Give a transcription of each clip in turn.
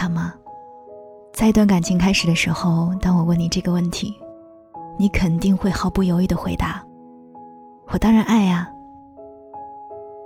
他吗？在一段感情开始的时候，当我问你这个问题，你肯定会毫不犹豫的回答：“我当然爱呀。”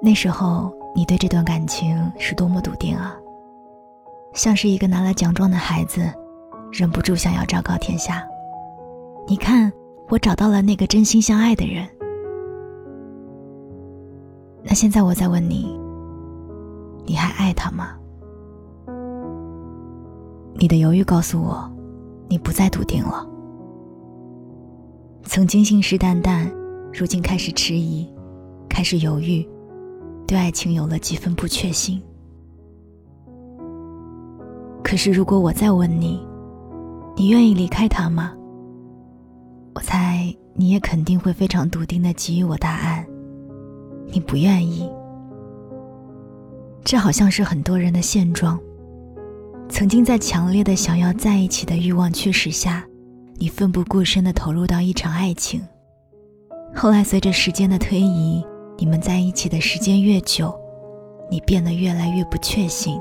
那时候你对这段感情是多么笃定啊！像是一个拿了奖状的孩子，忍不住想要昭告天下：“你看，我找到了那个真心相爱的人。”那现在我再问你，你还爱他吗？你的犹豫告诉我，你不再笃定了。曾经信誓旦旦，如今开始迟疑，开始犹豫，对爱情有了几分不确信。可是，如果我再问你，你愿意离开他吗？我猜你也肯定会非常笃定的给予我答案。你不愿意。这好像是很多人的现状。曾经在强烈的想要在一起的欲望驱使下，你奋不顾身的投入到一场爱情。后来随着时间的推移，你们在一起的时间越久，你变得越来越不确信。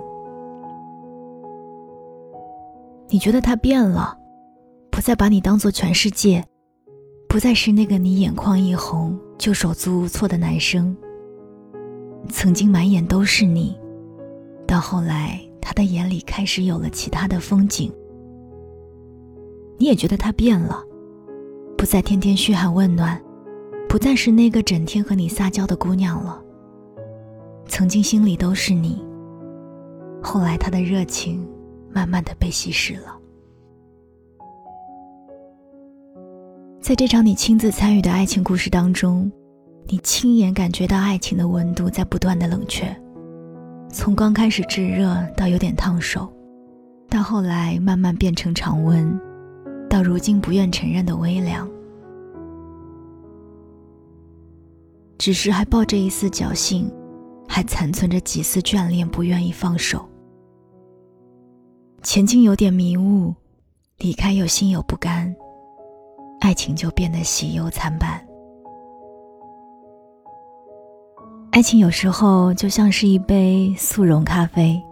你觉得他变了，不再把你当做全世界，不再是那个你眼眶一红就手足无措的男生。曾经满眼都是你，到后来。他的眼里开始有了其他的风景。你也觉得他变了，不再天天嘘寒问暖，不再是那个整天和你撒娇的姑娘了。曾经心里都是你，后来他的热情慢慢的被稀释了。在这场你亲自参与的爱情故事当中，你亲眼感觉到爱情的温度在不断的冷却。从刚开始炙热到有点烫手，到后来慢慢变成常温，到如今不愿承认的微凉。只是还抱着一丝侥幸，还残存着几丝眷恋，不愿意放手。前进有点迷雾，离开又心有不甘，爱情就变得喜忧参半。爱情有时候就像是一杯速溶咖啡，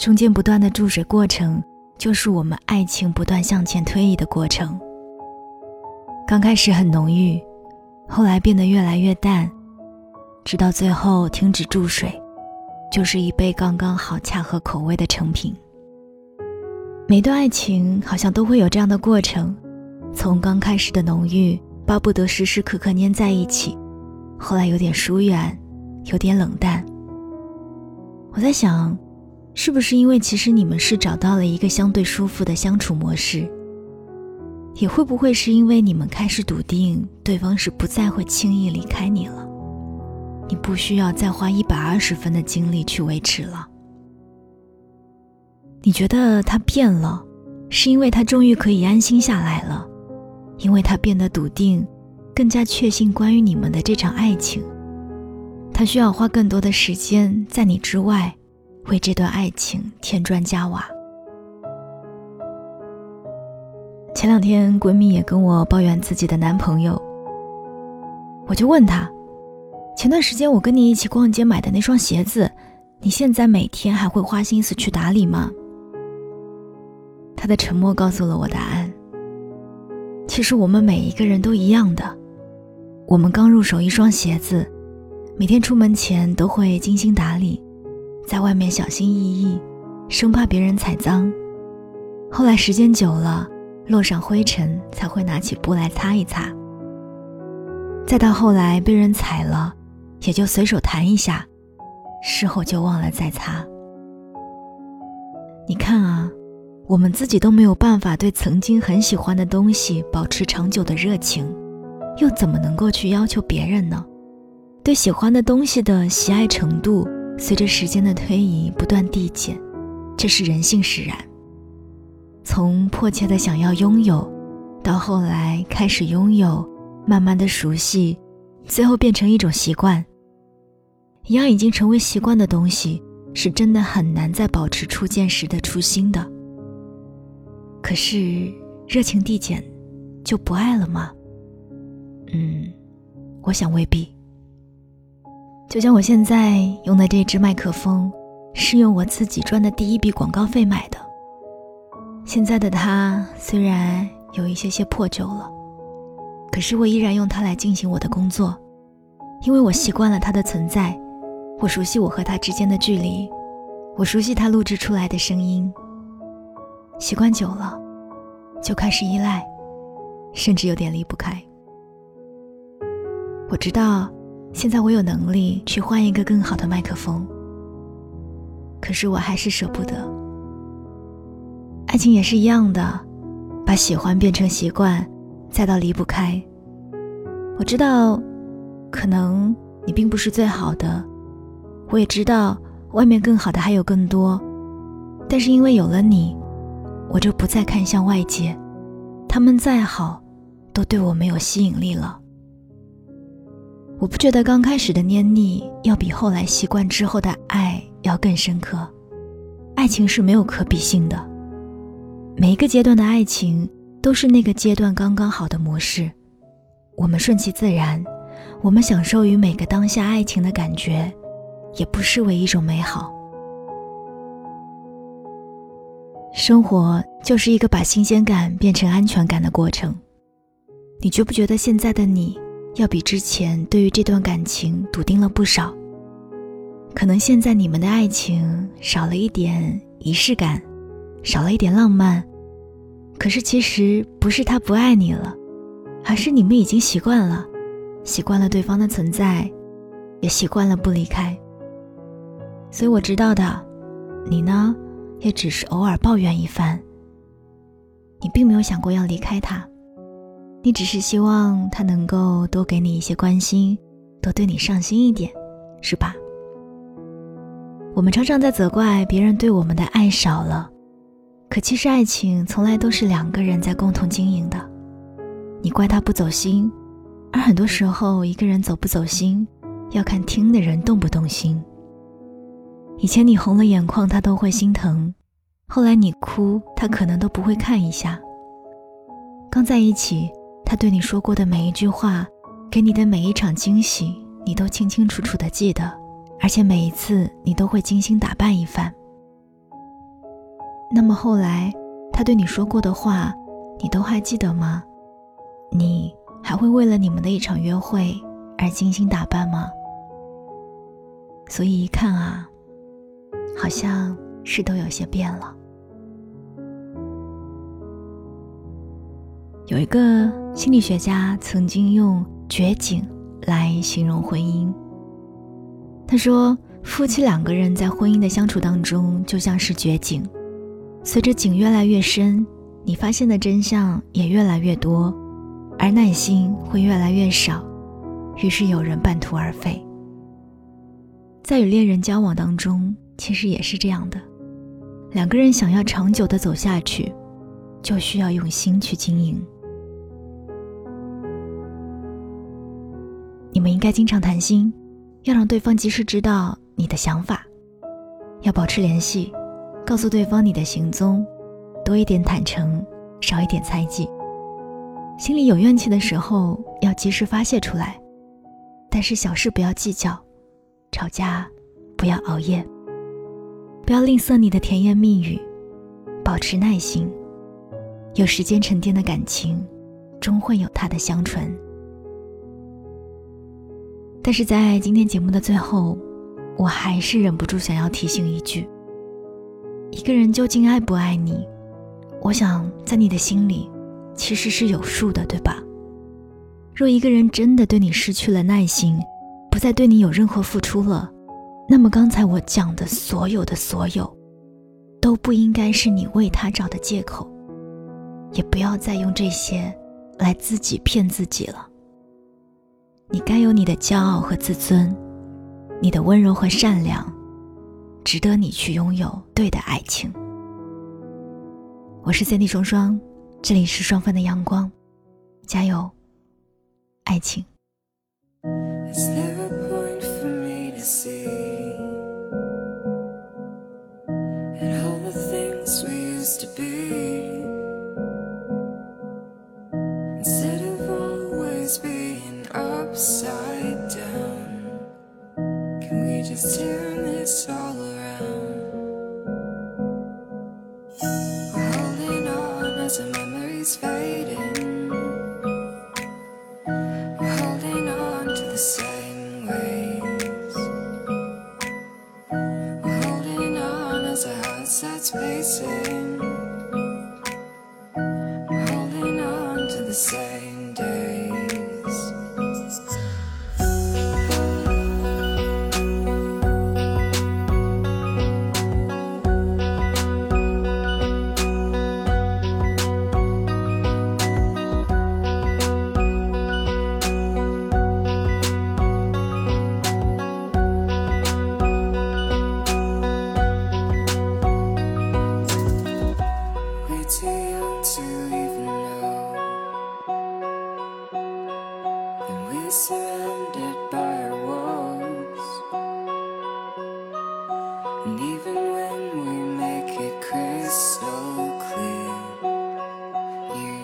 中间不断的注水过程，就是我们爱情不断向前推移的过程。刚开始很浓郁，后来变得越来越淡，直到最后停止注水，就是一杯刚刚好恰合口味的成品。每段爱情好像都会有这样的过程，从刚开始的浓郁，巴不得时时刻刻粘在一起，后来有点疏远。有点冷淡。我在想，是不是因为其实你们是找到了一个相对舒服的相处模式？也会不会是因为你们开始笃定对方是不再会轻易离开你了？你不需要再花一百二十分的精力去维持了。你觉得他变了，是因为他终于可以安心下来了，因为他变得笃定，更加确信关于你们的这场爱情。他需要花更多的时间在你之外，为这段爱情添砖加瓦。前两天闺蜜也跟我抱怨自己的男朋友，我就问他：前段时间我跟你一起逛街买的那双鞋子，你现在每天还会花心思去打理吗？他的沉默告诉了我答案。其实我们每一个人都一样的，我们刚入手一双鞋子。每天出门前都会精心打理，在外面小心翼翼，生怕别人踩脏。后来时间久了，落上灰尘才会拿起布来擦一擦。再到后来被人踩了，也就随手弹一下，事后就忘了再擦。你看啊，我们自己都没有办法对曾经很喜欢的东西保持长久的热情，又怎么能够去要求别人呢？对喜欢的东西的喜爱程度，随着时间的推移不断递减，这是人性使然。从迫切的想要拥有，到后来开始拥有，慢慢的熟悉，最后变成一种习惯。一样已经成为习惯的东西，是真的很难再保持初见时的初心的。可是热情递减，就不爱了吗？嗯，我想未必。就像我现在用的这支麦克风，是用我自己赚的第一笔广告费买的。现在的它虽然有一些些破旧了，可是我依然用它来进行我的工作，因为我习惯了它的存在，我熟悉我和它之间的距离，我熟悉它录制出来的声音。习惯久了，就开始依赖，甚至有点离不开。我知道，现在我有能力去换一个更好的麦克风，可是我还是舍不得。爱情也是一样的，把喜欢变成习惯，再到离不开。我知道，可能你并不是最好的，我也知道外面更好的还有更多，但是因为有了你，我就不再看向外界，他们再好，都对我没有吸引力了。我不觉得刚开始的黏腻要比后来习惯之后的爱要更深刻，爱情是没有可比性的。每一个阶段的爱情都是那个阶段刚刚好的模式，我们顺其自然，我们享受于每个当下爱情的感觉，也不失为一种美好。生活就是一个把新鲜感变成安全感的过程，你觉不觉得现在的你？要比之前对于这段感情笃定了不少。可能现在你们的爱情少了一点仪式感，少了一点浪漫。可是其实不是他不爱你了，而是你们已经习惯了，习惯了对方的存在，也习惯了不离开。所以我知道的，你呢，也只是偶尔抱怨一番。你并没有想过要离开他。你只是希望他能够多给你一些关心，多对你上心一点，是吧？我们常常在责怪别人对我们的爱少了，可其实爱情从来都是两个人在共同经营的。你怪他不走心，而很多时候一个人走不走心，要看听的人动不动心。以前你红了眼眶，他都会心疼；后来你哭，他可能都不会看一下。刚在一起。他对你说过的每一句话，给你的每一场惊喜，你都清清楚楚的记得，而且每一次你都会精心打扮一番。那么后来，他对你说过的话，你都还记得吗？你还会为了你们的一场约会而精心打扮吗？所以一看啊，好像是都有些变了。有一个心理学家曾经用“绝景”来形容婚姻。他说，夫妻两个人在婚姻的相处当中，就像是绝景，随着井越来越深，你发现的真相也越来越多，而耐心会越来越少，于是有人半途而废。在与恋人交往当中，其实也是这样的，两个人想要长久的走下去，就需要用心去经营。你们应该经常谈心，要让对方及时知道你的想法，要保持联系，告诉对方你的行踪，多一点坦诚，少一点猜忌。心里有怨气的时候要及时发泄出来，但是小事不要计较，吵架不要熬夜，不要吝啬你的甜言蜜语，保持耐心。有时间沉淀的感情，终会有它的香醇。但是在今天节目的最后，我还是忍不住想要提醒一句：一个人究竟爱不爱你，我想在你的心里其实是有数的，对吧？若一个人真的对你失去了耐心，不再对你有任何付出了，那么刚才我讲的所有的所有，都不应该是你为他找的借口，也不要再用这些来自己骗自己了。你该有你的骄傲和自尊，你的温柔和善良，值得你去拥有对的爱情。我是 Cindy 双双，这里是双份的阳光，加油，爱情。Let's this all around. We're holding on as the memories fading. We're holding on to the same ways. We're holding on as our hearts that's pacing.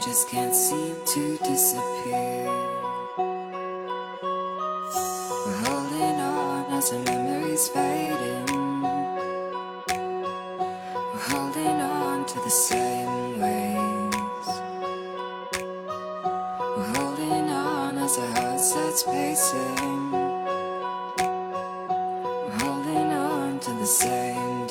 Just can't seem to disappear. We're holding on as the memories fading. We're holding on to the same ways. We're holding on as our heart starts pacing. We're holding on to the same